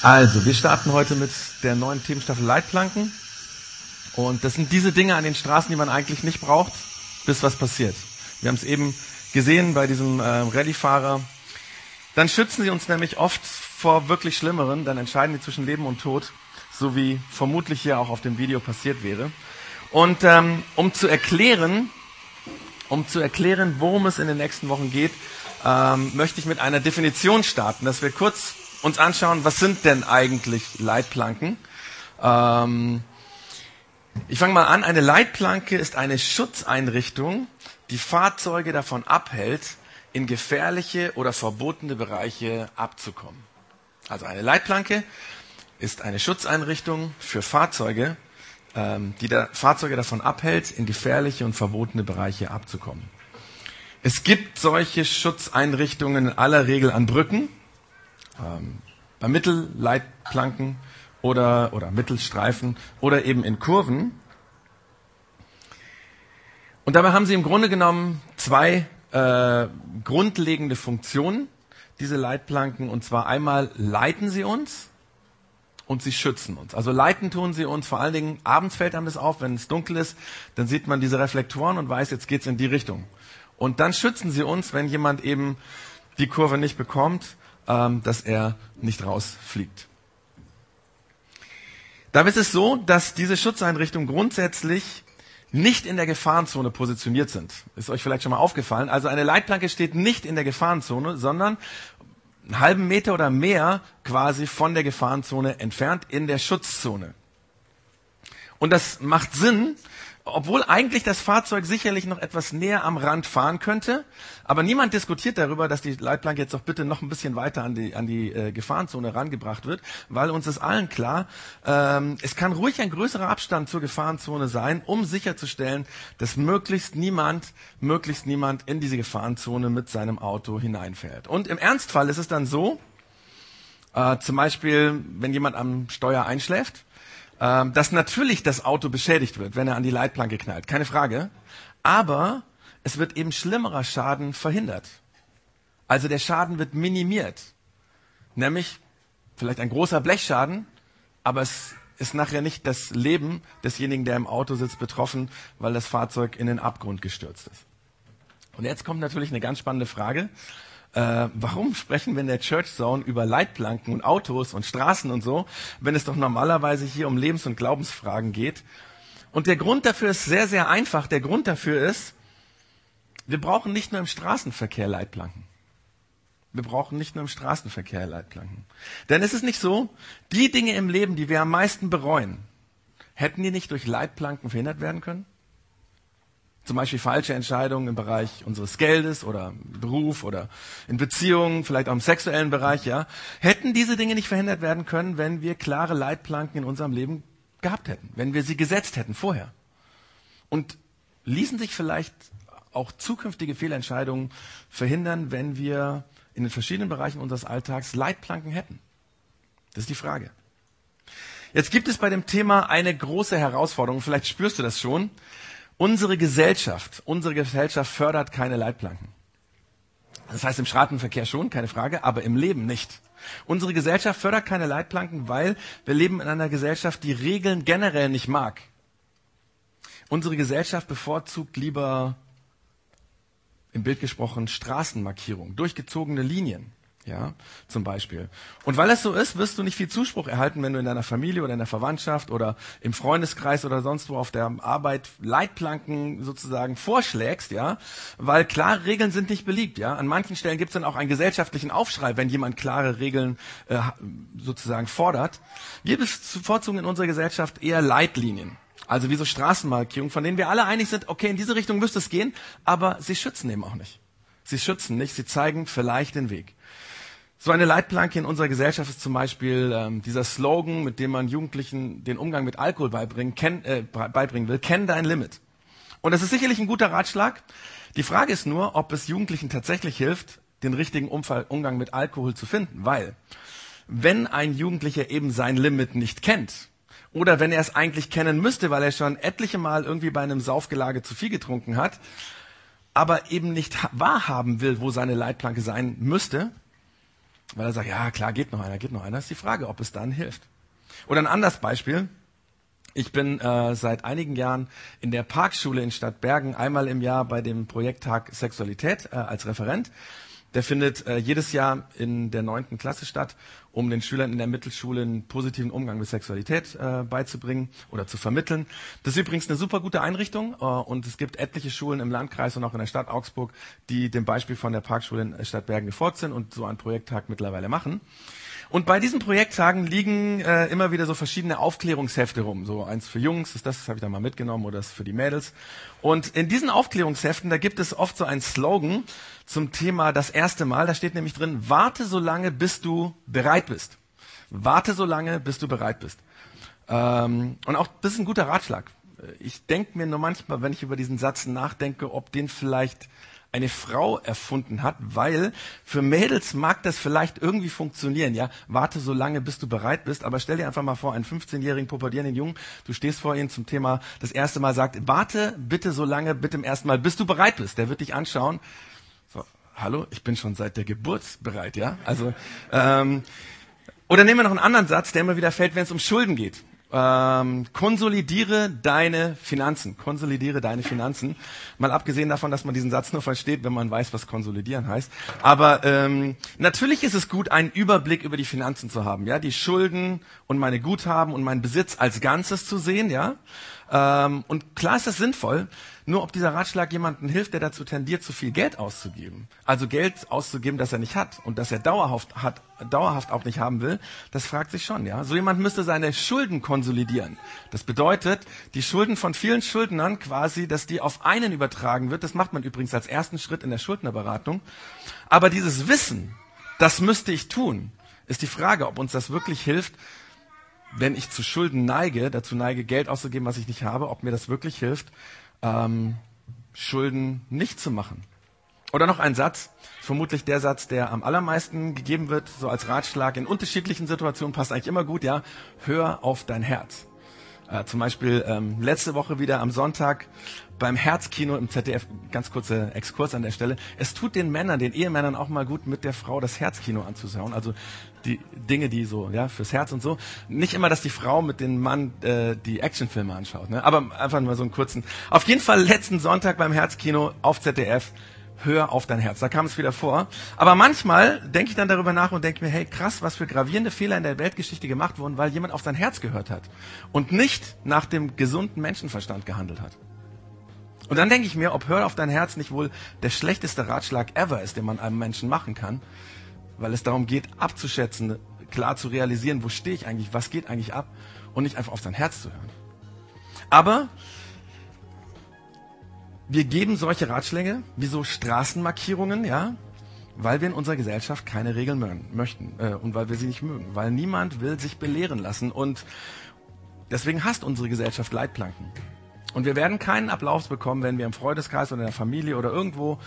Also, wir starten heute mit der neuen Themenstaffel Leitplanken. Und das sind diese Dinge an den Straßen, die man eigentlich nicht braucht, bis was passiert. Wir haben es eben gesehen bei diesem äh, Rallyefahrer. Dann schützen sie uns nämlich oft vor wirklich Schlimmeren. Dann entscheiden die zwischen Leben und Tod, so wie vermutlich hier auch auf dem Video passiert wäre. Und ähm, um zu erklären, um zu erklären, worum es in den nächsten Wochen geht, ähm, möchte ich mit einer Definition starten, dass wir kurz uns anschauen, was sind denn eigentlich Leitplanken. Ähm, ich fange mal an. Eine Leitplanke ist eine Schutzeinrichtung, die Fahrzeuge davon abhält, in gefährliche oder verbotene Bereiche abzukommen. Also eine Leitplanke ist eine Schutzeinrichtung für Fahrzeuge, ähm, die der Fahrzeuge davon abhält, in gefährliche und verbotene Bereiche abzukommen. Es gibt solche Schutzeinrichtungen in aller Regel an Brücken, ähm, bei Mittelleitplanken oder, oder Mittelstreifen oder eben in Kurven. Und dabei haben sie im Grunde genommen zwei äh, grundlegende Funktionen, diese Leitplanken. Und zwar einmal leiten sie uns und sie schützen uns. Also leiten tun sie uns, vor allen Dingen abends fällt einem das auf, wenn es dunkel ist, dann sieht man diese Reflektoren und weiß, jetzt geht's in die Richtung. Und dann schützen sie uns, wenn jemand eben die Kurve nicht bekommt, ähm, dass er nicht rausfliegt. Dabei ist es so, dass diese Schutzeinrichtungen grundsätzlich nicht in der Gefahrenzone positioniert sind. Ist euch vielleicht schon mal aufgefallen. Also eine Leitplanke steht nicht in der Gefahrenzone, sondern einen halben Meter oder mehr quasi von der Gefahrenzone entfernt in der Schutzzone. Und das macht Sinn, obwohl eigentlich das Fahrzeug sicherlich noch etwas näher am Rand fahren könnte, aber niemand diskutiert darüber, dass die Leitplanke jetzt doch bitte noch ein bisschen weiter an die, an die äh, Gefahrenzone rangebracht wird, weil uns ist allen klar, ähm, es kann ruhig ein größerer Abstand zur Gefahrenzone sein, um sicherzustellen, dass möglichst niemand, möglichst niemand in diese Gefahrenzone mit seinem Auto hineinfährt. Und im Ernstfall ist es dann so, äh, zum Beispiel, wenn jemand am Steuer einschläft, ähm, dass natürlich das Auto beschädigt wird, wenn er an die Leitplanke knallt. Keine Frage. Aber es wird eben schlimmerer Schaden verhindert. Also der Schaden wird minimiert. Nämlich vielleicht ein großer Blechschaden, aber es ist nachher nicht das Leben desjenigen, der im Auto sitzt, betroffen, weil das Fahrzeug in den Abgrund gestürzt ist. Und jetzt kommt natürlich eine ganz spannende Frage. Äh, warum sprechen wir in der Church Zone über Leitplanken und Autos und Straßen und so, wenn es doch normalerweise hier um Lebens- und Glaubensfragen geht? Und der Grund dafür ist sehr, sehr einfach. Der Grund dafür ist, wir brauchen nicht nur im Straßenverkehr Leitplanken. Wir brauchen nicht nur im Straßenverkehr Leitplanken. Denn es ist nicht so, die Dinge im Leben, die wir am meisten bereuen, hätten die nicht durch Leitplanken verhindert werden können? Zum Beispiel falsche Entscheidungen im Bereich unseres Geldes oder Beruf oder in Beziehungen, vielleicht auch im sexuellen Bereich, ja. Hätten diese Dinge nicht verhindert werden können, wenn wir klare Leitplanken in unserem Leben gehabt hätten, wenn wir sie gesetzt hätten vorher. Und ließen sich vielleicht auch zukünftige Fehlentscheidungen verhindern, wenn wir in den verschiedenen Bereichen unseres Alltags Leitplanken hätten? Das ist die Frage. Jetzt gibt es bei dem Thema eine große Herausforderung, vielleicht spürst du das schon. Unsere Gesellschaft, unsere Gesellschaft fördert keine Leitplanken. Das heißt im Straßenverkehr schon, keine Frage, aber im Leben nicht. Unsere Gesellschaft fördert keine Leitplanken, weil wir leben in einer Gesellschaft, die Regeln generell nicht mag. Unsere Gesellschaft bevorzugt lieber, im Bild gesprochen, Straßenmarkierungen, durchgezogene Linien ja, zum Beispiel. Und weil es so ist, wirst du nicht viel Zuspruch erhalten, wenn du in deiner Familie oder in der Verwandtschaft oder im Freundeskreis oder sonst wo auf der Arbeit Leitplanken sozusagen vorschlägst, ja, weil klare Regeln sind nicht beliebt, ja. An manchen Stellen gibt es dann auch einen gesellschaftlichen Aufschrei, wenn jemand klare Regeln äh, sozusagen fordert. Wir bevorzugen in unserer Gesellschaft eher Leitlinien. Also wie so Straßenmarkierungen, von denen wir alle einig sind, okay, in diese Richtung müsste es gehen, aber sie schützen eben auch nicht. Sie schützen nicht, sie zeigen vielleicht den Weg. So eine Leitplanke in unserer Gesellschaft ist zum Beispiel ähm, dieser Slogan, mit dem man Jugendlichen den Umgang mit Alkohol beibringen, kenn, äh, beibringen will, kenn dein Limit. Und das ist sicherlich ein guter Ratschlag. Die Frage ist nur, ob es Jugendlichen tatsächlich hilft, den richtigen Umfall, Umgang mit Alkohol zu finden. Weil, wenn ein Jugendlicher eben sein Limit nicht kennt, oder wenn er es eigentlich kennen müsste, weil er schon etliche Mal irgendwie bei einem Saufgelage zu viel getrunken hat, aber eben nicht wahrhaben will, wo seine Leitplanke sein müsste, Weil er sagt, ja klar, geht noch einer, geht noch einer. ist die Frage, ob es dann hilft. Oder ein anderes Beispiel. Ich bin äh, seit einigen Jahren in der Parkschule in Stadtbergen einmal im Jahr bei dem Projekttag Sexualität äh, als Referent. Der findet äh, jedes Jahr in der neunten Klasse statt, um den Schülern in der Mittelschule einen positiven Umgang mit Sexualität äh, beizubringen oder zu vermitteln. Das ist übrigens eine super gute Einrichtung äh, und es gibt etliche Schulen im Landkreis und auch in der Stadt Augsburg, die dem Beispiel von der Parkschule in Stadtbergen gefolgt sind und so einen Projekttag mittlerweile machen. Und bei diesen Projekttagen liegen äh, immer wieder so verschiedene Aufklärungshefte rum. So eins für Jungs, ist das, das habe ich da mal mitgenommen, oder das für die Mädels. Und in diesen Aufklärungsheften, da gibt es oft so einen Slogan zum Thema das erste Mal. Da steht nämlich drin, warte so lange, bis du bereit bist. Warte so lange, bis du bereit bist. Ähm, und auch das ist ein guter Ratschlag. Ich denke mir nur manchmal, wenn ich über diesen Satz nachdenke, ob den vielleicht eine Frau erfunden hat, weil für Mädels mag das vielleicht irgendwie funktionieren, ja. Warte so lange, bis du bereit bist, aber stell dir einfach mal vor, einen 15-jährigen pubertierenden Jungen, du stehst vor ihm zum Thema das erste Mal, sagt, warte bitte so lange, bitte im ersten Mal, bis du bereit bist. Der wird dich anschauen. So, hallo, ich bin schon seit der Geburt bereit, ja. Also, ähm, oder nehmen wir noch einen anderen Satz, der immer wieder fällt, wenn es um Schulden geht ähm, konsolidiere deine Finanzen. Konsolidiere deine Finanzen. Mal abgesehen davon, dass man diesen Satz nur versteht, wenn man weiß, was konsolidieren heißt. Aber ähm, natürlich ist es gut, einen Überblick über die Finanzen zu haben. Ja, die Schulden und meine Guthaben und meinen Besitz als Ganzes zu sehen. Ja, ähm, und klar ist das sinnvoll. Nur ob dieser Ratschlag jemandem hilft, der dazu tendiert, zu viel Geld auszugeben. Also Geld auszugeben, das er nicht hat und das er dauerhaft hat, dauerhaft auch nicht haben will, das fragt sich schon, ja. So jemand müsste seine Schulden konsolidieren. Das bedeutet, die Schulden von vielen Schuldnern quasi, dass die auf einen übertragen wird. Das macht man übrigens als ersten Schritt in der Schuldnerberatung. Aber dieses Wissen, das müsste ich tun, ist die Frage, ob uns das wirklich hilft, wenn ich zu Schulden neige, dazu neige, Geld auszugeben, was ich nicht habe, ob mir das wirklich hilft, ähm, Schulden nicht zu machen. Oder noch ein Satz, vermutlich der Satz, der am allermeisten gegeben wird, so als Ratschlag in unterschiedlichen Situationen, passt eigentlich immer gut, ja, hör auf dein Herz. Äh, zum Beispiel ähm, letzte Woche wieder am Sonntag beim Herzkino im ZDF, ganz kurzer Exkurs an der Stelle. Es tut den Männern, den Ehemännern auch mal gut, mit der Frau das Herzkino anzuschauen. Also die Dinge, die so, ja, fürs Herz und so. Nicht immer, dass die Frau mit dem Mann äh, die Actionfilme anschaut, ne? aber einfach mal so einen kurzen. Auf jeden Fall letzten Sonntag beim Herzkino auf ZDF. Hör auf dein Herz. Da kam es wieder vor. Aber manchmal denke ich dann darüber nach und denke mir, hey, krass, was für gravierende Fehler in der Weltgeschichte gemacht wurden, weil jemand auf sein Herz gehört hat und nicht nach dem gesunden Menschenverstand gehandelt hat. Und dann denke ich mir, ob Hör auf dein Herz nicht wohl der schlechteste Ratschlag ever ist, den man einem Menschen machen kann, weil es darum geht, abzuschätzen, klar zu realisieren, wo stehe ich eigentlich, was geht eigentlich ab und nicht einfach auf sein Herz zu hören. Aber wir geben solche Ratschläge wie so Straßenmarkierungen, ja, weil wir in unserer Gesellschaft keine Regeln möchten äh, und weil wir sie nicht mögen, weil niemand will sich belehren lassen und deswegen hasst unsere Gesellschaft Leitplanken. Und wir werden keinen Applaus bekommen, wenn wir im Freundeskreis oder in der Familie oder irgendwo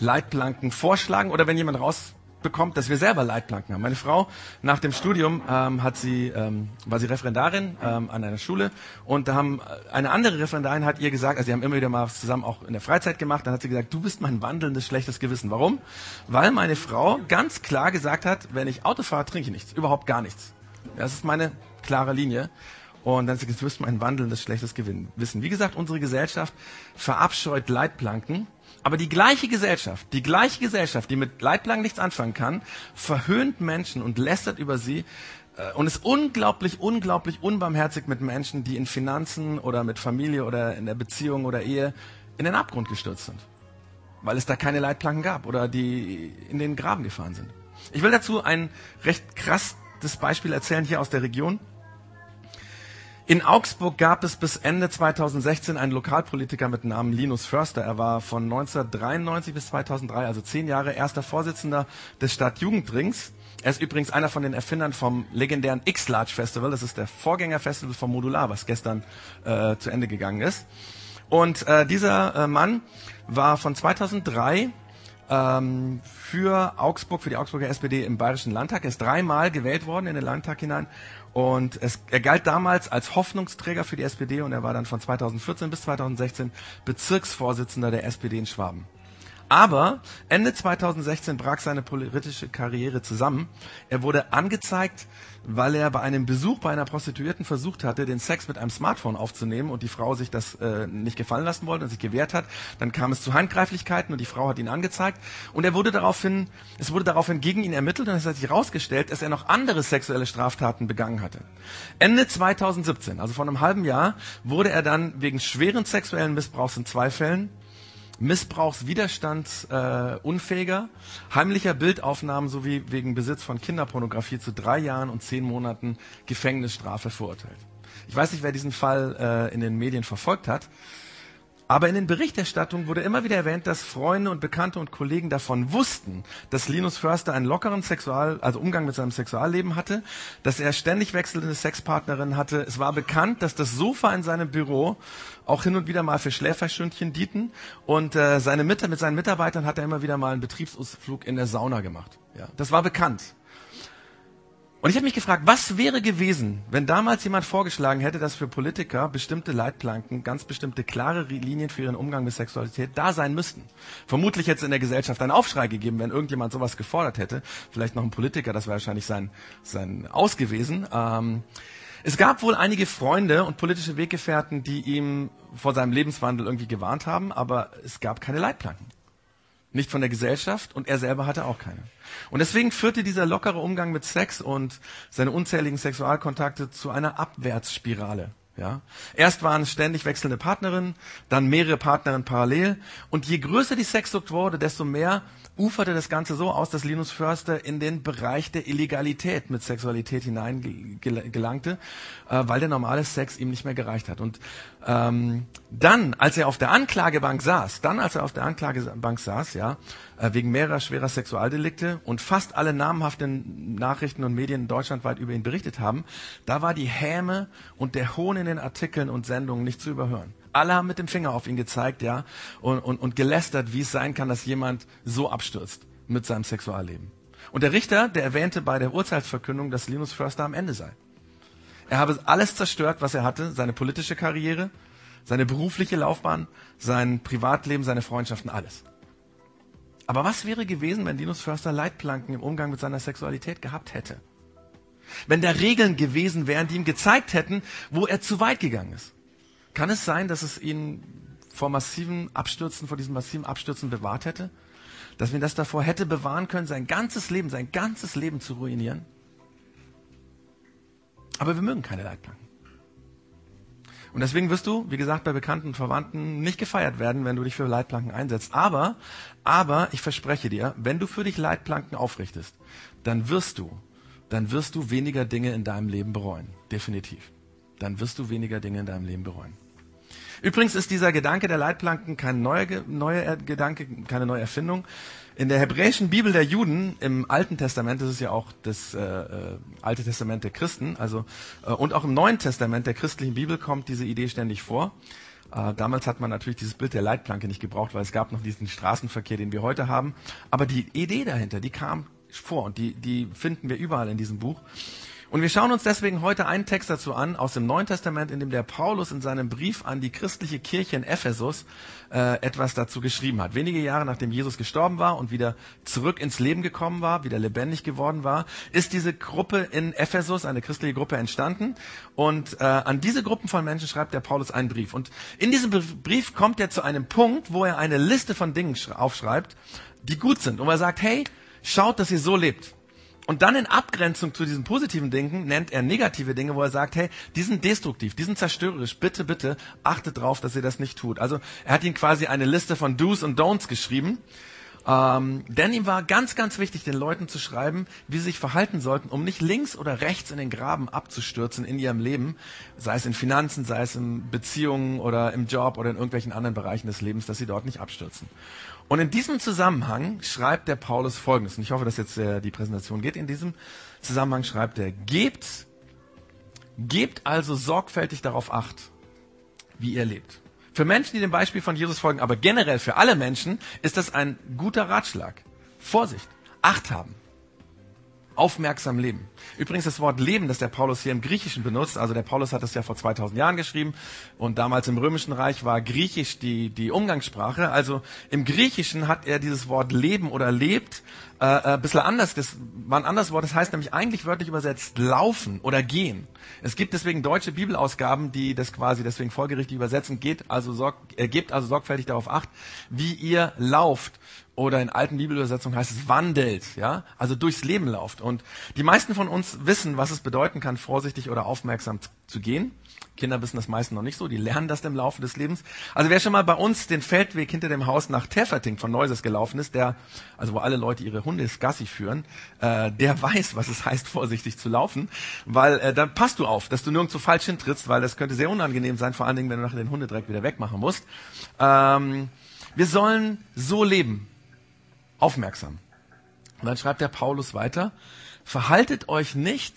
Leitplanken vorschlagen oder wenn jemand rausbekommt, dass wir selber Leitplanken haben. Meine Frau nach dem Studium ähm, hat sie ähm, war sie Referendarin ähm, an einer Schule und da haben äh, eine andere Referendarin hat ihr gesagt, also sie haben immer wieder mal zusammen auch in der Freizeit gemacht, dann hat sie gesagt, du bist mein wandelndes schlechtes Gewissen. Warum? Weil meine Frau ganz klar gesagt hat, wenn ich Auto fahre, trinke ich nichts, überhaupt gar nichts. Das ist meine klare Linie. Und dann ist wirst du ein wandelndes schlechtes Gewinn wissen. Wie gesagt, unsere Gesellschaft verabscheut Leitplanken. Aber die gleiche Gesellschaft, die gleiche Gesellschaft, die mit Leitplanken nichts anfangen kann, verhöhnt Menschen und lästert über sie äh, und ist unglaublich, unglaublich unbarmherzig mit Menschen, die in Finanzen oder mit Familie oder in der Beziehung oder Ehe in den Abgrund gestürzt sind. Weil es da keine Leitplanken gab oder die in den Graben gefahren sind. Ich will dazu ein recht krasses Beispiel erzählen hier aus der Region. In Augsburg gab es bis Ende 2016 einen Lokalpolitiker mit Namen Linus Förster. Er war von 1993 bis 2003, also zehn Jahre, erster Vorsitzender des Stadtjugendrings. Er ist übrigens einer von den Erfindern vom legendären X-Large Festival. Das ist der Vorgängerfestival vom Modular, was gestern äh, zu Ende gegangen ist. Und äh, dieser äh, Mann war von 2003 ähm, für Augsburg, für die Augsburger SPD im Bayerischen Landtag. Er ist dreimal gewählt worden in den Landtag hinein und es, er galt damals als Hoffnungsträger für die SPD und er war dann von 2014 bis 2016 Bezirksvorsitzender der SPD in Schwaben. Aber Ende 2016 brach seine politische Karriere zusammen. Er wurde angezeigt, weil er bei einem Besuch bei einer Prostituierten versucht hatte, den Sex mit einem Smartphone aufzunehmen und die Frau sich das äh, nicht gefallen lassen wollte und sich gewehrt hat. Dann kam es zu Handgreiflichkeiten und die Frau hat ihn angezeigt und er wurde daraufhin, es wurde daraufhin gegen ihn ermittelt und es hat sich herausgestellt, dass er noch andere sexuelle Straftaten begangen hatte. Ende 2017, also vor einem halben Jahr, wurde er dann wegen schweren sexuellen Missbrauchs in zwei Fällen Missbrauchswiderstandsunfähiger, äh, heimlicher Bildaufnahmen sowie wegen Besitz von Kinderpornografie zu drei Jahren und zehn Monaten Gefängnisstrafe verurteilt. Ich weiß nicht, wer diesen Fall äh, in den Medien verfolgt hat. Aber in den Berichterstattungen wurde immer wieder erwähnt, dass Freunde und Bekannte und Kollegen davon wussten, dass Linus Förster einen lockeren Sexual, also Umgang mit seinem Sexualleben hatte, dass er ständig wechselnde Sexpartnerinnen hatte. Es war bekannt, dass das Sofa in seinem Büro auch hin und wieder mal für Schläferstündchen dienten und äh, seine Mit mit seinen Mitarbeitern hat er immer wieder mal einen Betriebsausflug in der Sauna gemacht. Ja, das war bekannt. Und ich habe mich gefragt, was wäre gewesen, wenn damals jemand vorgeschlagen hätte, dass für Politiker bestimmte Leitplanken, ganz bestimmte klare Linien für ihren Umgang mit Sexualität da sein müssten. Vermutlich hätte es in der Gesellschaft einen Aufschrei gegeben, wenn irgendjemand sowas gefordert hätte. Vielleicht noch ein Politiker, das wäre wahrscheinlich sein, sein Aus gewesen. Ähm, es gab wohl einige Freunde und politische Weggefährten, die ihm vor seinem Lebenswandel irgendwie gewarnt haben, aber es gab keine Leitplanken nicht von der Gesellschaft und er selber hatte auch keine. Und deswegen führte dieser lockere Umgang mit Sex und seine unzähligen Sexualkontakte zu einer Abwärtsspirale. Ja? Erst waren es ständig wechselnde Partnerinnen, dann mehrere Partnerinnen parallel. Und je größer die Sexsucht wurde, desto mehr uferte das Ganze so aus, dass Linus Förster in den Bereich der Illegalität mit Sexualität hineingelangte, äh, weil der normale Sex ihm nicht mehr gereicht hat. Und ähm, dann, als er auf der Anklagebank saß, dann, als er auf der Anklagebank saß, ja, äh, wegen mehrerer schwerer Sexualdelikte und fast alle namhaften Nachrichten und Medien deutschlandweit über ihn berichtet haben, da war die Häme und der Hohn in den Artikeln und Sendungen nicht zu überhören. Alle haben mit dem Finger auf ihn gezeigt, ja, und, und, und gelästert, wie es sein kann, dass jemand so abstürzt mit seinem Sexualleben. Und der Richter, der erwähnte bei der Urteilsverkündung, dass Linus Förster am Ende sei. Er habe alles zerstört, was er hatte, seine politische Karriere, seine berufliche Laufbahn, sein Privatleben, seine Freundschaften, alles. Aber was wäre gewesen, wenn Linus Förster Leitplanken im Umgang mit seiner Sexualität gehabt hätte? Wenn da Regeln gewesen wären, die ihm gezeigt hätten, wo er zu weit gegangen ist? Kann es sein, dass es ihn vor massiven Abstürzen, vor diesen massiven Abstürzen bewahrt hätte? Dass wir das davor hätte bewahren können, sein ganzes Leben, sein ganzes Leben zu ruinieren? Aber wir mögen keine Leitplanken. Und deswegen wirst du, wie gesagt, bei Bekannten und Verwandten nicht gefeiert werden, wenn du dich für Leitplanken einsetzt. Aber, aber ich verspreche dir, wenn du für dich Leitplanken aufrichtest, dann wirst du, dann wirst du weniger Dinge in deinem Leben bereuen. Definitiv. Dann wirst du weniger Dinge in deinem Leben bereuen. Übrigens ist dieser Gedanke der Leitplanken kein neuer, neuer Gedanke, keine neue Erfindung. In der hebräischen Bibel der Juden im Alten Testament, das ist ja auch das äh, äh, Alte Testament der Christen, also äh, und auch im Neuen Testament der christlichen Bibel kommt diese Idee ständig vor. Äh, damals hat man natürlich dieses Bild der Leitplanke nicht gebraucht, weil es gab noch diesen Straßenverkehr, den wir heute haben. Aber die Idee dahinter, die kam vor und die, die finden wir überall in diesem Buch. Und wir schauen uns deswegen heute einen Text dazu an aus dem Neuen Testament, in dem der Paulus in seinem Brief an die christliche Kirche in Ephesus äh, etwas dazu geschrieben hat. Wenige Jahre nachdem Jesus gestorben war und wieder zurück ins Leben gekommen war, wieder lebendig geworden war, ist diese Gruppe in Ephesus, eine christliche Gruppe, entstanden. Und äh, an diese Gruppen von Menschen schreibt der Paulus einen Brief. Und in diesem Brief kommt er zu einem Punkt, wo er eine Liste von Dingen aufschreibt, die gut sind. Und er sagt, hey, schaut, dass ihr so lebt. Und dann in Abgrenzung zu diesem positiven Denken nennt er negative Dinge, wo er sagt, hey, die sind destruktiv, die sind zerstörerisch, bitte, bitte achtet drauf, dass ihr das nicht tut. Also er hat ihnen quasi eine Liste von Do's und Don'ts geschrieben. Ähm, denn ihm war ganz, ganz wichtig, den Leuten zu schreiben, wie sie sich verhalten sollten, um nicht links oder rechts in den Graben abzustürzen in ihrem Leben, sei es in Finanzen, sei es in Beziehungen oder im Job oder in irgendwelchen anderen Bereichen des Lebens, dass sie dort nicht abstürzen. Und in diesem Zusammenhang schreibt der Paulus Folgendes. Und ich hoffe, dass jetzt äh, die Präsentation geht. In diesem Zusammenhang schreibt er, gebt, gebt also sorgfältig darauf acht, wie ihr lebt. Für Menschen, die dem Beispiel von Jesus folgen, aber generell für alle Menschen, ist das ein guter Ratschlag. Vorsicht, Acht haben. Aufmerksam leben. Übrigens das Wort Leben, das der Paulus hier im Griechischen benutzt, also der Paulus hat das ja vor 2000 Jahren geschrieben und damals im Römischen Reich war Griechisch die, die Umgangssprache. Also im Griechischen hat er dieses Wort Leben oder lebt äh, äh, ein bisschen anders. Das war ein anderes Wort, das heißt nämlich eigentlich wörtlich übersetzt laufen oder gehen. Es gibt deswegen deutsche Bibelausgaben, die das quasi deswegen folgerichtig übersetzen. Geht also sorg, äh, gebt also sorgfältig darauf acht, wie ihr lauft oder in alten Bibelübersetzungen heißt es wandelt, ja, also durchs Leben lauft. Und die meisten von uns wissen, was es bedeuten kann, vorsichtig oder aufmerksam zu gehen. Kinder wissen das meisten noch nicht so, die lernen das im Laufe des Lebens. Also wer schon mal bei uns den Feldweg hinter dem Haus nach Terferting von Neuses gelaufen ist, der, also wo alle Leute ihre Hunde Gassi führen, äh, der weiß, was es heißt, vorsichtig zu laufen, weil äh, dann passt du auf, dass du nirgendwo falsch hintrittst, weil das könnte sehr unangenehm sein, vor allen Dingen, wenn du nachher den Hundedreck wieder wegmachen musst. Ähm, wir sollen so leben, aufmerksam. Und dann schreibt der Paulus weiter, verhaltet euch nicht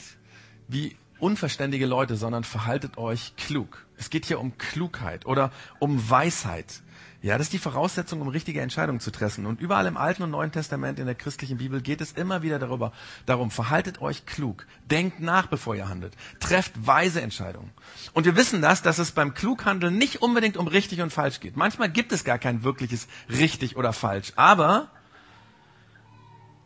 wie unverständige Leute, sondern verhaltet euch klug. Es geht hier um Klugheit oder um Weisheit. Ja, das ist die Voraussetzung, um richtige Entscheidungen zu treffen. Und überall im Alten und Neuen Testament in der christlichen Bibel geht es immer wieder darüber, darum, verhaltet euch klug. Denkt nach, bevor ihr handelt. Trefft weise Entscheidungen. Und wir wissen das, dass es beim Klughandeln nicht unbedingt um richtig und falsch geht. Manchmal gibt es gar kein wirkliches richtig oder falsch. Aber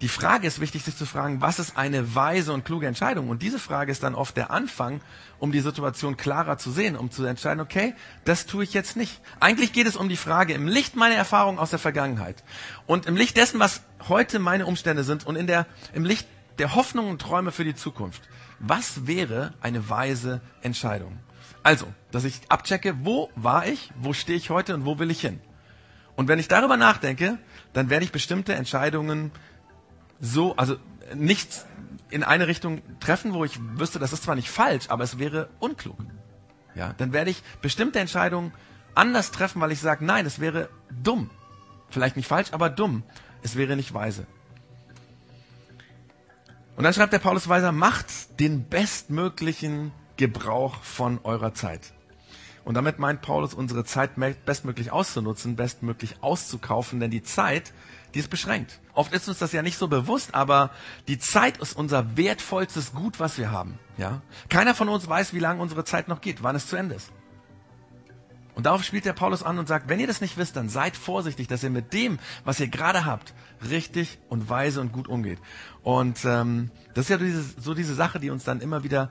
die Frage ist wichtig, sich zu fragen, was ist eine weise und kluge Entscheidung? Und diese Frage ist dann oft der Anfang, um die Situation klarer zu sehen, um zu entscheiden, okay, das tue ich jetzt nicht. Eigentlich geht es um die Frage im Licht meiner Erfahrungen aus der Vergangenheit und im Licht dessen, was heute meine Umstände sind und in der, im Licht der Hoffnung und Träume für die Zukunft. Was wäre eine weise Entscheidung? Also, dass ich abchecke, wo war ich, wo stehe ich heute und wo will ich hin? Und wenn ich darüber nachdenke, dann werde ich bestimmte Entscheidungen so, also nichts in eine Richtung treffen, wo ich wüsste, das ist zwar nicht falsch, aber es wäre unklug. Ja, dann werde ich bestimmte Entscheidungen anders treffen, weil ich sage, nein, es wäre dumm. Vielleicht nicht falsch, aber dumm. Es wäre nicht weise. Und dann schreibt der Paulus Weiser, macht den bestmöglichen Gebrauch von eurer Zeit. Und damit meint Paulus, unsere Zeit bestmöglich auszunutzen, bestmöglich auszukaufen, denn die Zeit die ist beschränkt. Oft ist uns das ja nicht so bewusst, aber die Zeit ist unser wertvollstes Gut, was wir haben. Ja? Keiner von uns weiß, wie lange unsere Zeit noch geht, wann es zu Ende ist. Und darauf spielt der Paulus an und sagt, wenn ihr das nicht wisst, dann seid vorsichtig, dass ihr mit dem, was ihr gerade habt, richtig und weise und gut umgeht. Und ähm, das ist ja diese, so diese Sache, die uns dann immer wieder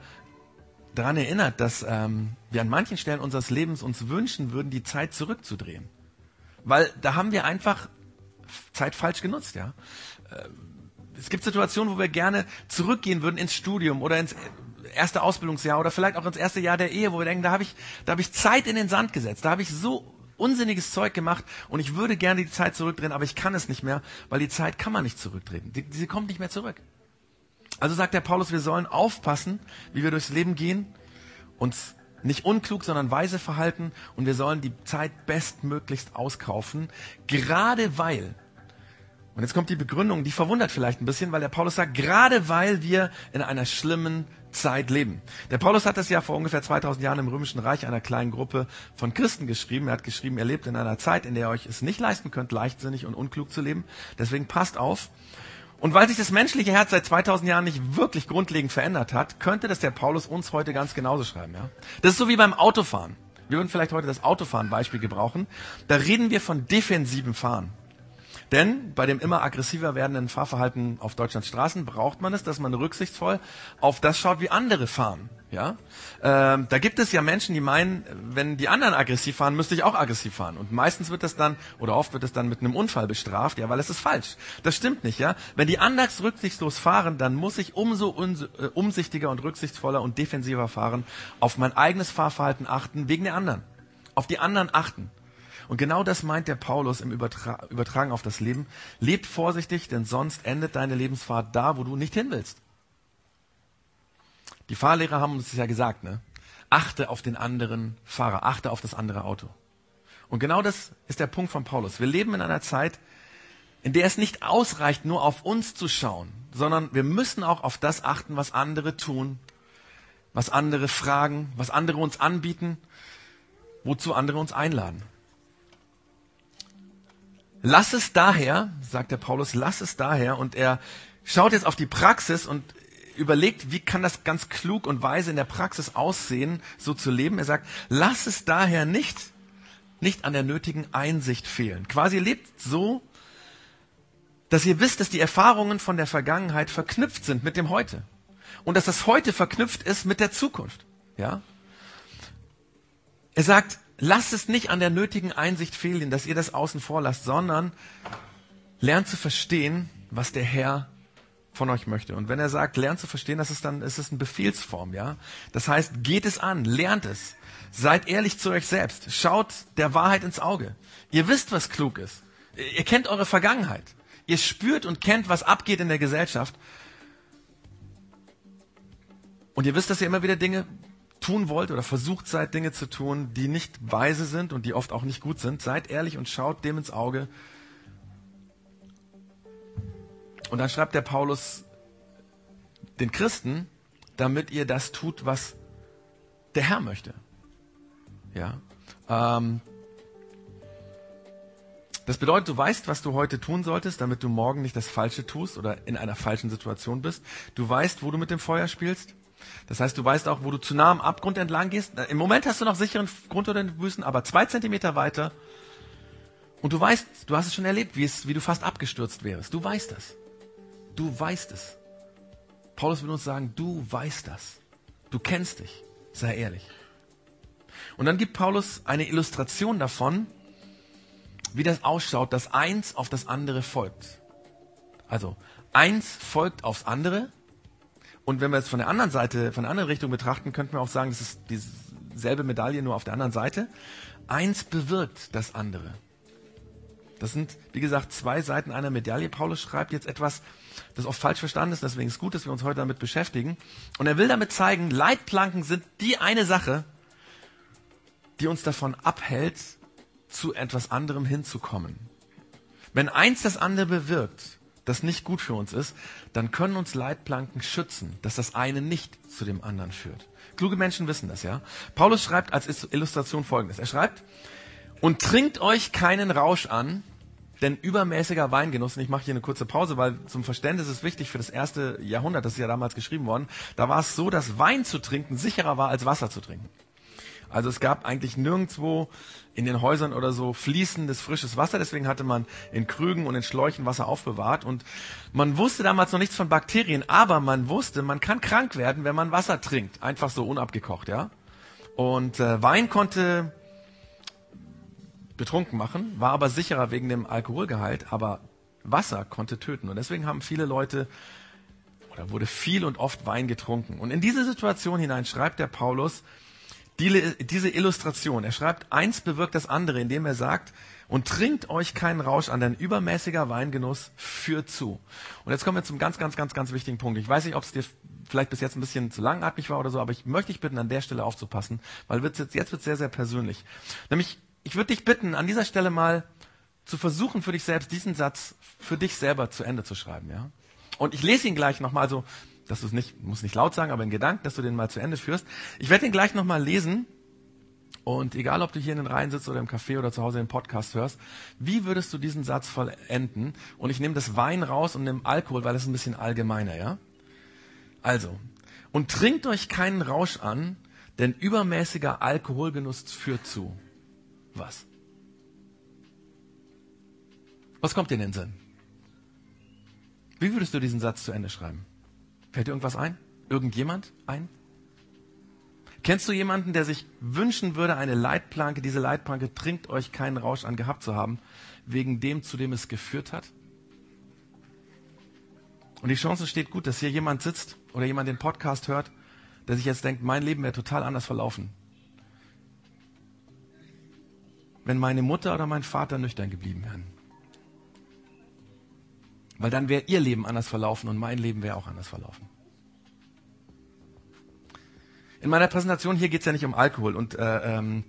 daran erinnert, dass ähm, wir an manchen Stellen unseres Lebens uns wünschen würden, die Zeit zurückzudrehen. Weil da haben wir einfach Zeit falsch genutzt, ja. Äh, es gibt Situationen, wo wir gerne zurückgehen würden ins Studium oder ins erste Ausbildungsjahr oder vielleicht auch ins erste Jahr der Ehe, wo wir denken, da habe ich, da habe ich Zeit in den Sand gesetzt, da habe ich so unsinniges Zeug gemacht und ich würde gerne die Zeit zurückdrehen, aber ich kann es nicht mehr, weil die Zeit kann man nicht zurückdrehen. Sie kommt nicht mehr zurück. Also sagt der Paulus, wir sollen aufpassen, wie wir durchs Leben gehen, uns nicht unklug, sondern weise verhalten und wir sollen die Zeit bestmöglichst auskaufen, gerade weil, und jetzt kommt die Begründung, die verwundert vielleicht ein bisschen, weil der Paulus sagt, gerade weil wir in einer schlimmen Zeit leben. Der Paulus hat das ja vor ungefähr 2000 Jahren im Römischen Reich einer kleinen Gruppe von Christen geschrieben. Er hat geschrieben, er lebt in einer Zeit, in der ihr euch es nicht leisten könnt, leichtsinnig und unklug zu leben. Deswegen passt auf. Und weil sich das menschliche Herz seit 2000 Jahren nicht wirklich grundlegend verändert hat, könnte das der Paulus uns heute ganz genauso schreiben. Ja? Das ist so wie beim Autofahren. Wir würden vielleicht heute das Autofahren-Beispiel gebrauchen. Da reden wir von defensivem Fahren. Denn bei dem immer aggressiver werdenden Fahrverhalten auf Deutschlands Straßen braucht man es, dass man rücksichtsvoll auf das schaut, wie andere fahren. Ja, ähm, da gibt es ja Menschen, die meinen, wenn die anderen aggressiv fahren, müsste ich auch aggressiv fahren. Und meistens wird das dann oder oft wird es dann mit einem Unfall bestraft, ja, weil es ist falsch. Das stimmt nicht, ja. Wenn die anderen rücksichtslos fahren, dann muss ich umso äh, umsichtiger und rücksichtsvoller und defensiver fahren, auf mein eigenes Fahrverhalten achten wegen der anderen, auf die anderen achten. Und genau das meint der Paulus im Übertra Übertragen auf das Leben. Lebt vorsichtig, denn sonst endet deine Lebensfahrt da, wo du nicht hin willst. Die Fahrlehrer haben uns das ja gesagt, ne? Achte auf den anderen Fahrer, achte auf das andere Auto. Und genau das ist der Punkt von Paulus. Wir leben in einer Zeit, in der es nicht ausreicht, nur auf uns zu schauen, sondern wir müssen auch auf das achten, was andere tun, was andere fragen, was andere uns anbieten, wozu andere uns einladen. Lass es daher, sagt der Paulus, lass es daher, und er schaut jetzt auf die Praxis und überlegt, wie kann das ganz klug und weise in der Praxis aussehen, so zu leben. Er sagt, lass es daher nicht, nicht an der nötigen Einsicht fehlen. Quasi lebt so, dass ihr wisst, dass die Erfahrungen von der Vergangenheit verknüpft sind mit dem Heute. Und dass das Heute verknüpft ist mit der Zukunft. Ja? Er sagt, lasst es nicht an der nötigen Einsicht fehlen, dass ihr das außen vor lasst, sondern lernt zu verstehen, was der Herr von euch möchte. Und wenn er sagt, lernt zu verstehen, das ist dann, ist es eine Befehlsform, ja. Das heißt, geht es an, lernt es. Seid ehrlich zu euch selbst. Schaut der Wahrheit ins Auge. Ihr wisst, was klug ist. Ihr kennt eure Vergangenheit. Ihr spürt und kennt, was abgeht in der Gesellschaft. Und ihr wisst, dass ihr immer wieder Dinge tun wollt oder versucht seid, Dinge zu tun, die nicht weise sind und die oft auch nicht gut sind. Seid ehrlich und schaut dem ins Auge und dann schreibt der Paulus den Christen, damit ihr das tut, was der Herr möchte. Ja. Ähm, das bedeutet, du weißt, was du heute tun solltest, damit du morgen nicht das Falsche tust oder in einer falschen Situation bist. Du weißt, wo du mit dem Feuer spielst. Das heißt, du weißt auch, wo du zu nah am Abgrund entlang gehst. Im Moment hast du noch sicheren Grund unter den Füßen, aber zwei Zentimeter weiter. Und du weißt, du hast es schon erlebt, wie, es, wie du fast abgestürzt wärst. Du weißt das. Du weißt es. Paulus will uns sagen, du weißt das. Du kennst dich. Sei ehrlich. Und dann gibt Paulus eine Illustration davon, wie das ausschaut, dass eins auf das andere folgt. Also, eins folgt aufs andere. Und wenn wir es von der anderen Seite, von der anderen Richtung betrachten, könnten wir auch sagen, das ist dieselbe Medaille nur auf der anderen Seite. Eins bewirkt das andere. Das sind, wie gesagt, zwei Seiten einer Medaille. Paulus schreibt jetzt etwas, das oft falsch verstanden ist, deswegen ist es gut, dass wir uns heute damit beschäftigen. Und er will damit zeigen, Leitplanken sind die eine Sache, die uns davon abhält, zu etwas anderem hinzukommen. Wenn eins das andere bewirkt, das nicht gut für uns ist, dann können uns Leitplanken schützen, dass das eine nicht zu dem anderen führt. Kluge Menschen wissen das, ja. Paulus schreibt als Illustration folgendes. Er schreibt, und trinkt euch keinen Rausch an, denn übermäßiger Weingenuss, und ich mache hier eine kurze Pause, weil zum Verständnis ist wichtig für das erste Jahrhundert, das ist ja damals geschrieben worden, da war es so, dass Wein zu trinken sicherer war als Wasser zu trinken. Also es gab eigentlich nirgendwo in den Häusern oder so fließendes, frisches Wasser. Deswegen hatte man in Krügen und in Schläuchen Wasser aufbewahrt. Und man wusste damals noch nichts von Bakterien, aber man wusste, man kann krank werden, wenn man Wasser trinkt. Einfach so unabgekocht, ja. Und äh, Wein konnte betrunken machen, war aber sicherer wegen dem Alkoholgehalt, aber Wasser konnte töten. Und deswegen haben viele Leute oder wurde viel und oft Wein getrunken. Und in diese Situation hinein schreibt der Paulus die, diese Illustration. Er schreibt, eins bewirkt das andere, indem er sagt, und trinkt euch keinen Rausch an, denn übermäßiger Weingenuss führt zu. Und jetzt kommen wir zum ganz, ganz, ganz, ganz wichtigen Punkt. Ich weiß nicht, ob es dir vielleicht bis jetzt ein bisschen zu langatmig war oder so, aber ich möchte dich bitten, an der Stelle aufzupassen, weil jetzt, jetzt wird es sehr, sehr persönlich. Nämlich, ich würde dich bitten, an dieser Stelle mal zu versuchen, für dich selbst diesen Satz für dich selber zu Ende zu schreiben, ja? Und ich lese ihn gleich nochmal, also, dass du es nicht, muss nicht laut sagen, aber in Gedanken, dass du den mal zu Ende führst. Ich werde ihn gleich nochmal lesen. Und egal, ob du hier in den Reihen sitzt oder im Café oder zu Hause den Podcast hörst, wie würdest du diesen Satz vollenden? Und ich nehme das Wein raus und nehme Alkohol, weil es ein bisschen allgemeiner, ja? Also, und trinkt euch keinen Rausch an, denn übermäßiger Alkoholgenuss führt zu was? Was kommt dir in den Sinn? Wie würdest du diesen Satz zu Ende schreiben? Fällt dir irgendwas ein? Irgendjemand ein? Kennst du jemanden, der sich wünschen würde, eine Leitplanke, diese Leitplanke trinkt euch keinen Rausch an gehabt zu haben, wegen dem, zu dem es geführt hat? Und die Chance steht gut, dass hier jemand sitzt oder jemand den Podcast hört, der sich jetzt denkt, mein Leben wäre total anders verlaufen, wenn meine Mutter oder mein Vater nüchtern geblieben wären. Weil dann wäre ihr Leben anders verlaufen und mein Leben wäre auch anders verlaufen. In meiner Präsentation hier geht es ja nicht um Alkohol und äh, ähm,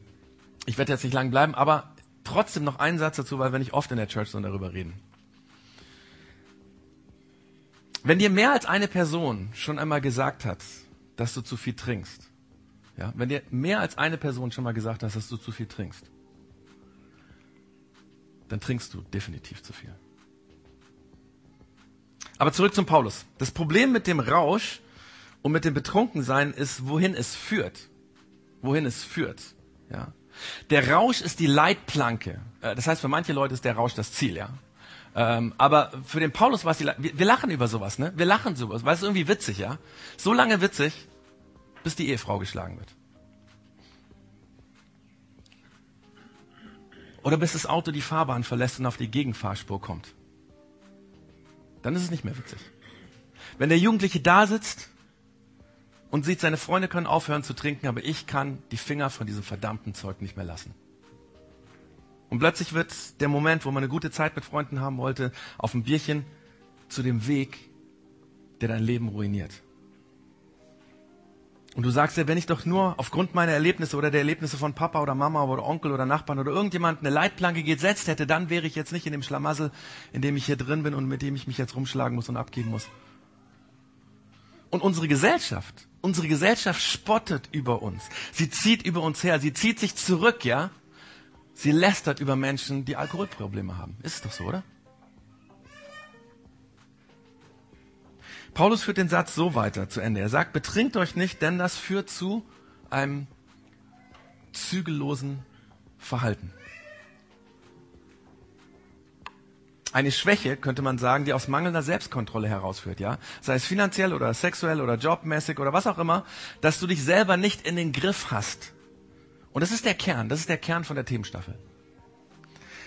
ich werde jetzt nicht lang bleiben, aber trotzdem noch einen Satz dazu, weil wir nicht oft in der Church so darüber reden. Wenn dir mehr als eine Person schon einmal gesagt hat, dass du zu viel trinkst, ja, wenn dir mehr als eine Person schon mal gesagt hat, dass du zu viel trinkst, dann trinkst du definitiv zu viel. Aber zurück zum Paulus. Das Problem mit dem Rausch Und mit dem Betrunkensein ist, wohin es führt. Wohin es führt. Ja. Der Rausch ist die Leitplanke. Äh, das heißt, für manche Leute ist der Rausch das Ziel, ja. Ähm, aber für den Paulus war es die Le wir, wir lachen über sowas, ne? Wir lachen sowas, weil es irgendwie witzig, ja. So lange witzig, bis die Ehefrau geschlagen wird. Oder bis das Auto die Fahrbahn verlässt und auf die Gegenfahrspur kommt. Dann ist es nicht mehr witzig. Wenn der Jugendliche da sitzt und sieht, seine Freunde können aufhören zu trinken, aber ich kann die Finger von diesem verdammten Zeug nicht mehr lassen. Und plötzlich wird der Moment, wo man eine gute Zeit mit Freunden haben wollte, auf dem Bierchen zu dem Weg, der dein Leben ruiniert. Und du sagst ja, wenn ich doch nur aufgrund meiner Erlebnisse oder der Erlebnisse von Papa oder Mama oder Onkel oder Nachbarn oder irgendjemand eine Leitplanke gesetzt hätte, dann wäre ich jetzt nicht in dem Schlamassel, in dem ich hier drin bin und mit dem ich mich jetzt rumschlagen muss und abgeben muss. Und unsere Gesellschaft, unsere Gesellschaft spottet über uns. Sie zieht über uns her. Sie zieht sich zurück, ja? Sie lästert über Menschen, die Alkoholprobleme haben. Ist es doch so, oder? Paulus führt den Satz so weiter zu Ende. Er sagt, betrinkt euch nicht, denn das führt zu einem zügellosen Verhalten. eine Schwäche, könnte man sagen, die aus mangelnder Selbstkontrolle herausführt, ja? Sei es finanziell oder sexuell oder jobmäßig oder was auch immer, dass du dich selber nicht in den Griff hast. Und das ist der Kern, das ist der Kern von der Themenstaffel.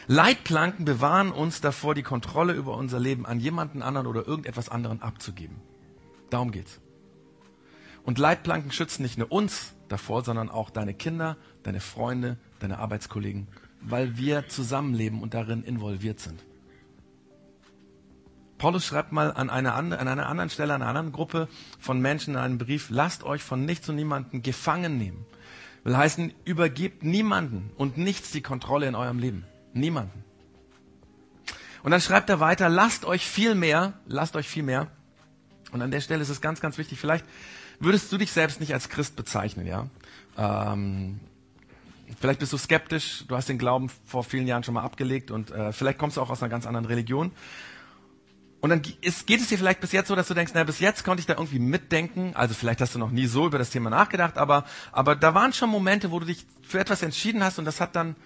Leitplanken bewahren uns davor, die Kontrolle über unser Leben an jemanden anderen oder irgendetwas anderen abzugeben. Darum geht's. Und Leitplanken schützen nicht nur uns davor, sondern auch deine Kinder, deine Freunde, deine Arbeitskollegen, weil wir zusammenleben und darin involviert sind. Paulus schreibt mal an einer, an einer anderen Stelle, an einer anderen Gruppe von Menschen in einem Brief, lasst euch von nichts und niemanden gefangen nehmen. Will heißen, übergebt niemanden und nichts die Kontrolle in eurem Leben. Niemanden. Und dann schreibt er weiter, lasst euch viel mehr, lasst euch viel mehr. Und an der Stelle ist es ganz, ganz wichtig, vielleicht würdest du dich selbst nicht als Christ bezeichnen, ja. Ähm, vielleicht bist du skeptisch, du hast den Glauben vor vielen Jahren schon mal abgelegt und äh, vielleicht kommst du auch aus einer ganz anderen Religion. Und dann ist, geht es dir vielleicht bis jetzt so, dass du denkst, na, bis jetzt konnte ich da irgendwie mitdenken. Also vielleicht hast du noch nie so über das Thema nachgedacht, aber, aber da waren schon Momente, wo du dich für etwas entschieden hast und das hat dann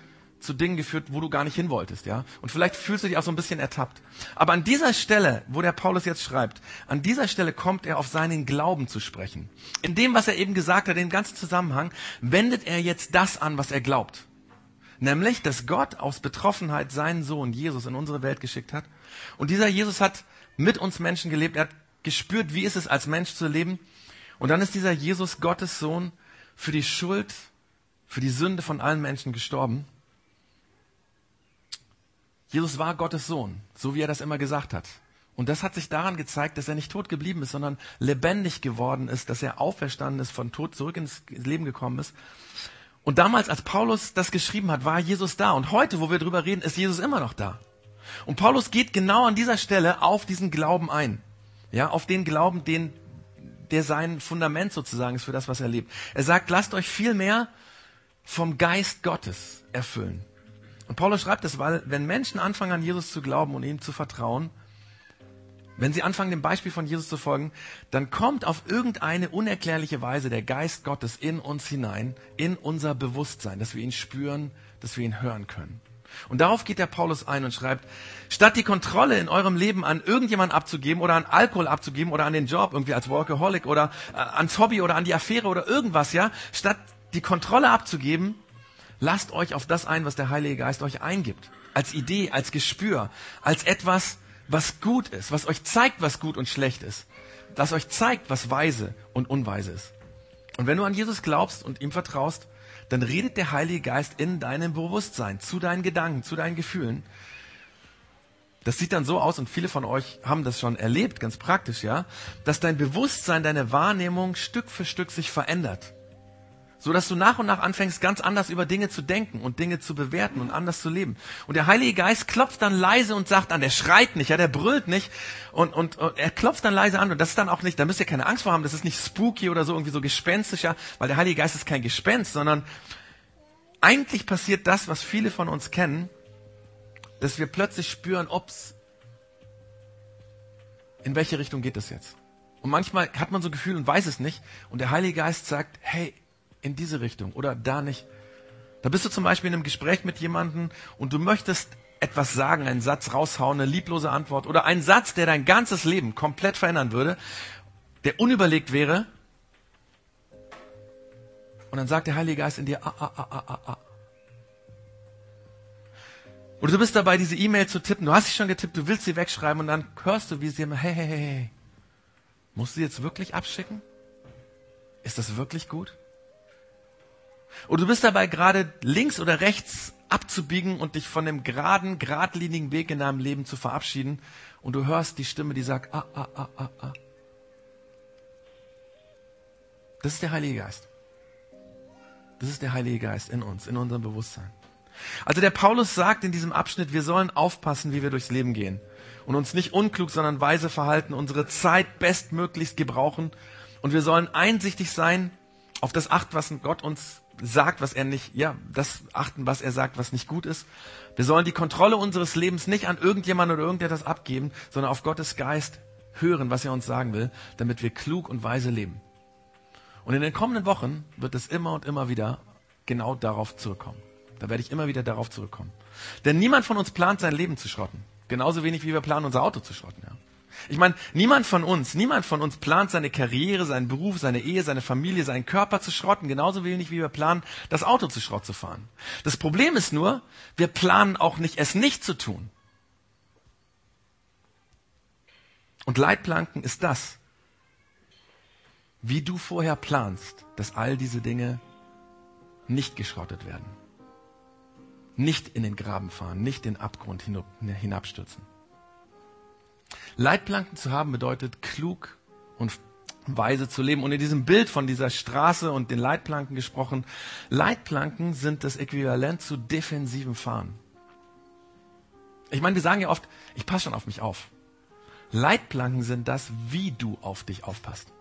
zu Dingen geführt, wo du gar nicht hin wolltest, ja. Und vielleicht fühlst du dich auch so ein bisschen ertappt. Aber an dieser Stelle, wo der Paulus jetzt schreibt, an dieser Stelle kommt er auf seinen Glauben zu sprechen. In dem, was er eben gesagt hat, den ganzen Zusammenhang, wendet er jetzt das an, was er glaubt. Nämlich, dass Gott aus Betroffenheit seinen Sohn Jesus in unsere Welt geschickt hat. Und dieser Jesus hat mit uns Menschen gelebt. Er hat gespürt, wie ist es als Mensch zu leben. Und dann ist dieser Jesus, Gottes Sohn, für die Schuld, für die Sünde von allen Menschen gestorben. Jesus war Gottes Sohn, so wie er das immer gesagt hat. Und das hat sich daran gezeigt, dass er nicht tot geblieben ist, sondern lebendig geworden ist, dass er auferstanden ist, von Tod zurück ins Leben gekommen ist. Und damals, als Paulus das geschrieben hat, war Jesus da. Und heute, wo wir drüber reden, ist Jesus immer noch da. Und Paulus geht genau an dieser Stelle auf diesen Glauben ein. Ja, auf den Glauben, den, der sein Fundament sozusagen ist für das, was er lebt. Er sagt, lasst euch viel mehr vom Geist Gottes erfüllen. Und Paulus schreibt es, weil wenn Menschen anfangen an Jesus zu glauben und ihm zu vertrauen, wenn sie anfangen, dem Beispiel von Jesus zu folgen, dann kommt auf irgendeine unerklärliche Weise der Geist Gottes in uns hinein, in unser Bewusstsein, dass wir ihn spüren, dass wir ihn hören können. Und darauf geht der Paulus ein und schreibt, statt die Kontrolle in eurem Leben an irgendjemand abzugeben oder an Alkohol abzugeben oder an den Job irgendwie als Workaholic oder äh, ans Hobby oder an die Affäre oder irgendwas, ja, statt die Kontrolle abzugeben, lasst euch auf das ein, was der Heilige Geist euch eingibt. Als Idee, als Gespür, als etwas, was gut ist, was euch zeigt, was gut und schlecht ist, das euch zeigt, was weise und unweise ist. Und wenn du an Jesus glaubst und ihm vertraust, dann redet der Heilige Geist in deinem Bewusstsein, zu deinen Gedanken, zu deinen Gefühlen. Das sieht dann so aus, und viele von euch haben das schon erlebt, ganz praktisch, ja, dass dein Bewusstsein, deine Wahrnehmung Stück für Stück sich verändert so dass du nach und nach anfängst, ganz anders über Dinge zu denken und Dinge zu bewerten und anders zu leben. Und der Heilige Geist klopft dann leise und sagt an, der schreit nicht, ja, der brüllt nicht und, und, und er klopft dann leise an und das ist dann auch nicht, da müsst ihr keine Angst vor haben, das ist nicht spooky oder so irgendwie so gespenstischer, weil der Heilige Geist ist kein Gespenst, sondern eigentlich passiert das, was viele von uns kennen, dass wir plötzlich spüren, ups, in welche Richtung geht das jetzt? Und manchmal hat man so ein Gefühl und weiß es nicht. Und der Heilige Geist sagt, hey, in diese Richtung oder da nicht. Da bist du zum Beispiel in einem Gespräch mit jemandem und du möchtest etwas sagen, einen Satz raushauen, eine lieblose Antwort oder einen Satz, der dein ganzes Leben komplett verändern würde, der unüberlegt wäre. Und dann sagt der Heilige Geist in dir, ah, ah, ah, ah, ah, ah. Oder du bist dabei, diese E-Mail zu tippen. Du hast sie schon getippt, du willst sie wegschreiben und dann hörst du, wie sie immer, hey, hey, hey, hey. Musst du sie jetzt wirklich abschicken? Ist das wirklich gut? Oder du bist dabei, gerade links oder rechts abzubiegen und dich von dem geraden, geradlinigen Weg in deinem Leben zu verabschieden und du hörst die Stimme, die sagt, ah, ah, ah, ah, ah. Das ist der Heilige Geist. Das ist der Heilige Geist in uns, in unserem Bewusstsein. Also der Paulus sagt in diesem Abschnitt, wir sollen aufpassen, wie wir durchs Leben gehen und uns nicht unklug, sondern weise verhalten, unsere Zeit bestmöglichst gebrauchen und wir sollen einsichtig sein, auf das achten, was Gott uns sagt, was er nicht, ja, das achten, was er sagt, was nicht gut ist. Wir sollen die Kontrolle unseres Lebens nicht an irgendjemand oder irgendetwas abgeben, sondern auf Gottes Geist hören, was er uns sagen will, damit wir klug und weise leben. Und in den kommenden Wochen wird es immer und immer wieder genau darauf zurückkommen. Da werde ich immer wieder darauf zurückkommen. Denn niemand von uns plant, sein Leben zu schrotten. Genauso wenig wie wir planen, unser Auto zu schrotten. Ja. Ich meine, niemand von uns, niemand von uns plant seine Karriere, seinen Beruf, seine Ehe, seine Familie, seinen Körper zu schrotten, genauso wenig wie wir planen, das Auto zu Schrott zu fahren. Das Problem ist nur, wir planen auch nicht, es nicht zu tun. Und Leitplanken ist das, wie du vorher planst, dass all diese Dinge nicht geschrottet werden nicht in den Graben fahren, nicht den Abgrund hinabstürzen. Leitplanken zu haben bedeutet klug und weise zu leben. Und in diesem Bild von dieser Straße und den Leitplanken gesprochen, Leitplanken sind das Äquivalent zu defensivem Fahren. Ich meine, wir sagen ja oft, ich passe schon auf mich auf. Leitplanken sind das, wie du auf dich aufpasst.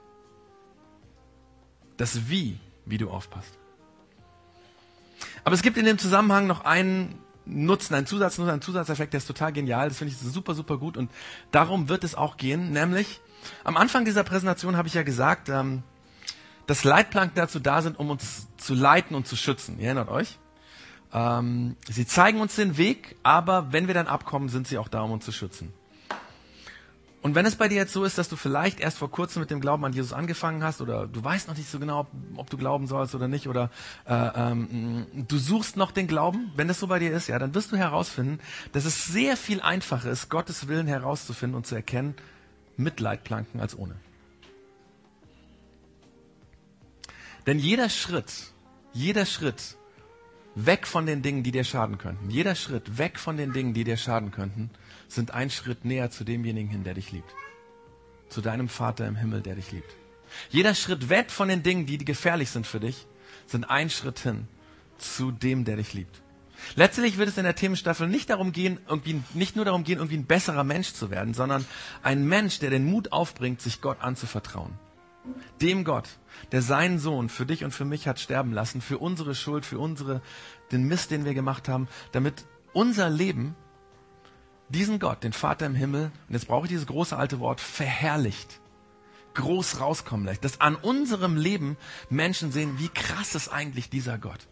Das Wie, wie du aufpasst. Aber es gibt in dem Zusammenhang noch einen Nutzen, einen Zusatznutzen, einen Zusatzeffekt, der ist total genial. Das finde ich super, super gut. Und darum wird es auch gehen. Nämlich, am Anfang dieser Präsentation habe ich ja gesagt, ähm, dass Leitplanken dazu da sind, um uns zu leiten und zu schützen. Ihr erinnert euch? Ähm, sie zeigen uns den Weg, aber wenn wir dann abkommen, sind sie auch da, um uns zu schützen. Und wenn es bei dir jetzt so ist, dass du vielleicht erst vor kurzem mit dem Glauben an Jesus angefangen hast oder du weißt noch nicht so genau, ob, du glauben sollst oder nicht oder äh, ähm, du suchst noch den Glauben, wenn das so bei dir ist, ja, dann wirst du herausfinden, dass es sehr viel einfacher ist, Gottes Willen herauszufinden und zu erkennen mit Leitplanken als ohne. Denn jeder Schritt, jeder Schritt weg von den Dingen, die dir schaden könnten, jeder Schritt weg von den Dingen, die dir schaden könnten, sind ein Schritt näher zu demjenigen hin, der dich liebt. Zu deinem Vater im Himmel, der dich liebt. Jeder Schritt weg von den Dingen, die gefährlich sind für dich, sind ein Schritt hin zu dem, der dich liebt. Letztlich wird es in der Themenstaffel nicht darum gehen, irgendwie, nicht nur darum gehen, irgendwie ein besserer Mensch zu werden, sondern ein Mensch, der den Mut aufbringt, sich Gott anzuvertrauen. Dem Gott, der seinen Sohn für dich und für mich hat sterben lassen, für unsere Schuld, für unsere, den Mist, den wir gemacht haben, damit unser Leben diesen Gott, den Vater im Himmel, und jetzt brauche ich dieses große alte Wort, verherrlicht, groß rauskommen lässt, dass an unserem Leben Menschen sehen, wie krass ist eigentlich dieser Gott.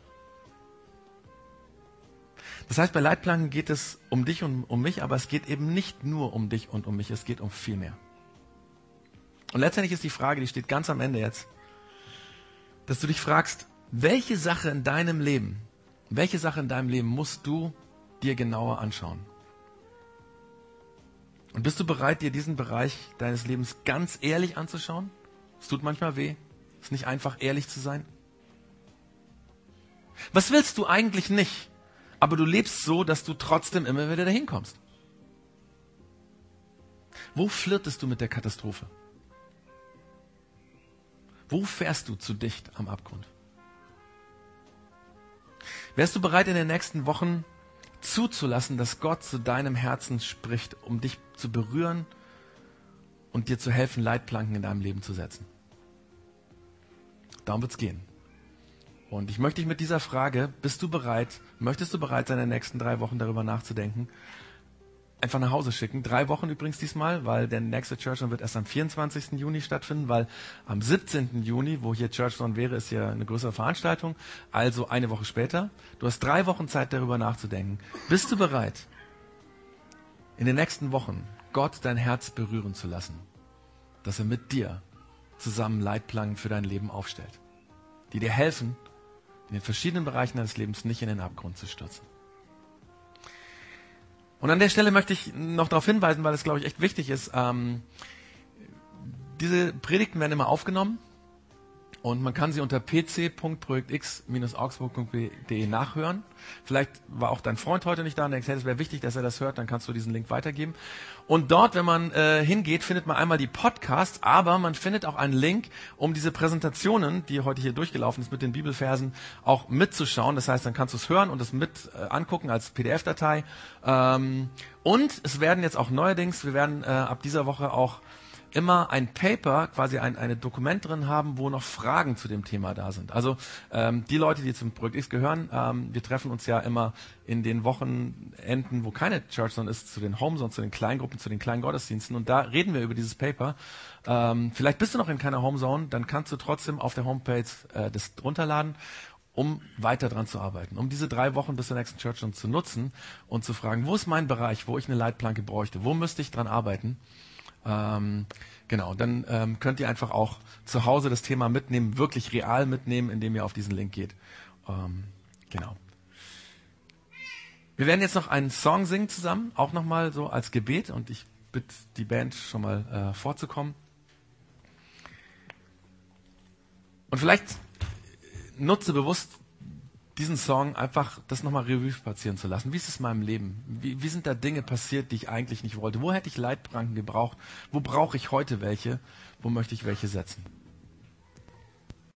Das heißt, bei Leitplanken geht es um dich und um mich, aber es geht eben nicht nur um dich und um mich, es geht um viel mehr. Und letztendlich ist die Frage, die steht ganz am Ende jetzt, dass du dich fragst, welche Sache in deinem Leben, welche Sache in deinem Leben musst du dir genauer anschauen? Und bist du bereit, dir diesen Bereich deines Lebens ganz ehrlich anzuschauen? Es tut manchmal weh. Es ist nicht einfach, ehrlich zu sein. Was willst du eigentlich nicht? Aber du lebst so, dass du trotzdem immer wieder dahin kommst. Wo flirtest du mit der Katastrophe? Wo fährst du zu dicht am Abgrund? Wärst du bereit, in den nächsten Wochen zuzulassen, dass Gott zu deinem Herzen spricht, um dich zu berühren und dir zu helfen, Leitplanken in deinem Leben zu setzen. Darum wird es gehen. Und ich möchte dich mit dieser Frage, bist du bereit, möchtest du bereit sein, in den nächsten drei Wochen darüber nachzudenken, einfach nach Hause schicken. Drei Wochen übrigens diesmal, weil der nächste Church wird erst am 24. Juni stattfinden, weil am 17. Juni, wo hier Church wäre, ist ja eine größere Veranstaltung, also eine Woche später. Du hast drei Wochen Zeit, darüber nachzudenken. Bist du bereit, in den nächsten Wochen Gott dein Herz berühren zu lassen, dass er mit dir zusammen Leitplanken für dein Leben aufstellt, die dir helfen, in den verschiedenen Bereichen deines Lebens nicht in den Abgrund zu stürzen. Und an der Stelle möchte ich noch darauf hinweisen, weil es, glaube ich, echt wichtig ist. Ähm, diese Predigten werden immer aufgenommen und man kann sie unter pc.projektx-augsburg.de nachhören. Vielleicht war auch dein Freund heute nicht da und denkst, hey, es wäre wichtig, dass er das hört, dann kannst du diesen Link weitergeben. Und dort, wenn man äh, hingeht, findet man einmal die Podcasts, aber man findet auch einen Link, um diese Präsentationen, die heute hier durchgelaufen ist mit den Bibelversen, auch mitzuschauen. Das heißt, dann kannst du es hören und es mit äh, angucken als PDF-Datei. Ähm, und es werden jetzt auch neuerdings, wir werden äh, ab dieser Woche auch immer ein Paper, quasi ein, ein Dokument drin haben, wo noch Fragen zu dem Thema da sind. Also ähm, die Leute, die zum Projekt X gehören, ähm, wir treffen uns ja immer in den Wochenenden, wo keine Church Zone ist, zu den Homes und zu den Kleingruppen, zu den kleinen Gottesdiensten. Und da reden wir über dieses Paper. Ähm, vielleicht bist du noch in keiner Homezone, dann kannst du trotzdem auf der Homepage äh, das runterladen um weiter dran zu arbeiten, um diese drei Wochen bis zur nächsten Church Zone zu nutzen und zu fragen, wo ist mein Bereich, wo ich eine Leitplanke bräuchte, wo müsste ich dran arbeiten, ähm, genau, dann ähm, könnt ihr einfach auch zu Hause das Thema mitnehmen, wirklich real mitnehmen, indem ihr auf diesen Link geht. Ähm, genau. Wir werden jetzt noch einen Song singen zusammen, auch nochmal so als Gebet und ich bitte die Band schon mal äh, vorzukommen. Und vielleicht nutze bewusst diesen Song einfach das nochmal Revue passieren zu lassen. Wie ist es in meinem Leben? Wie, wie sind da Dinge passiert, die ich eigentlich nicht wollte? Wo hätte ich Leitpranken gebraucht? Wo brauche ich heute welche? Wo möchte ich welche setzen?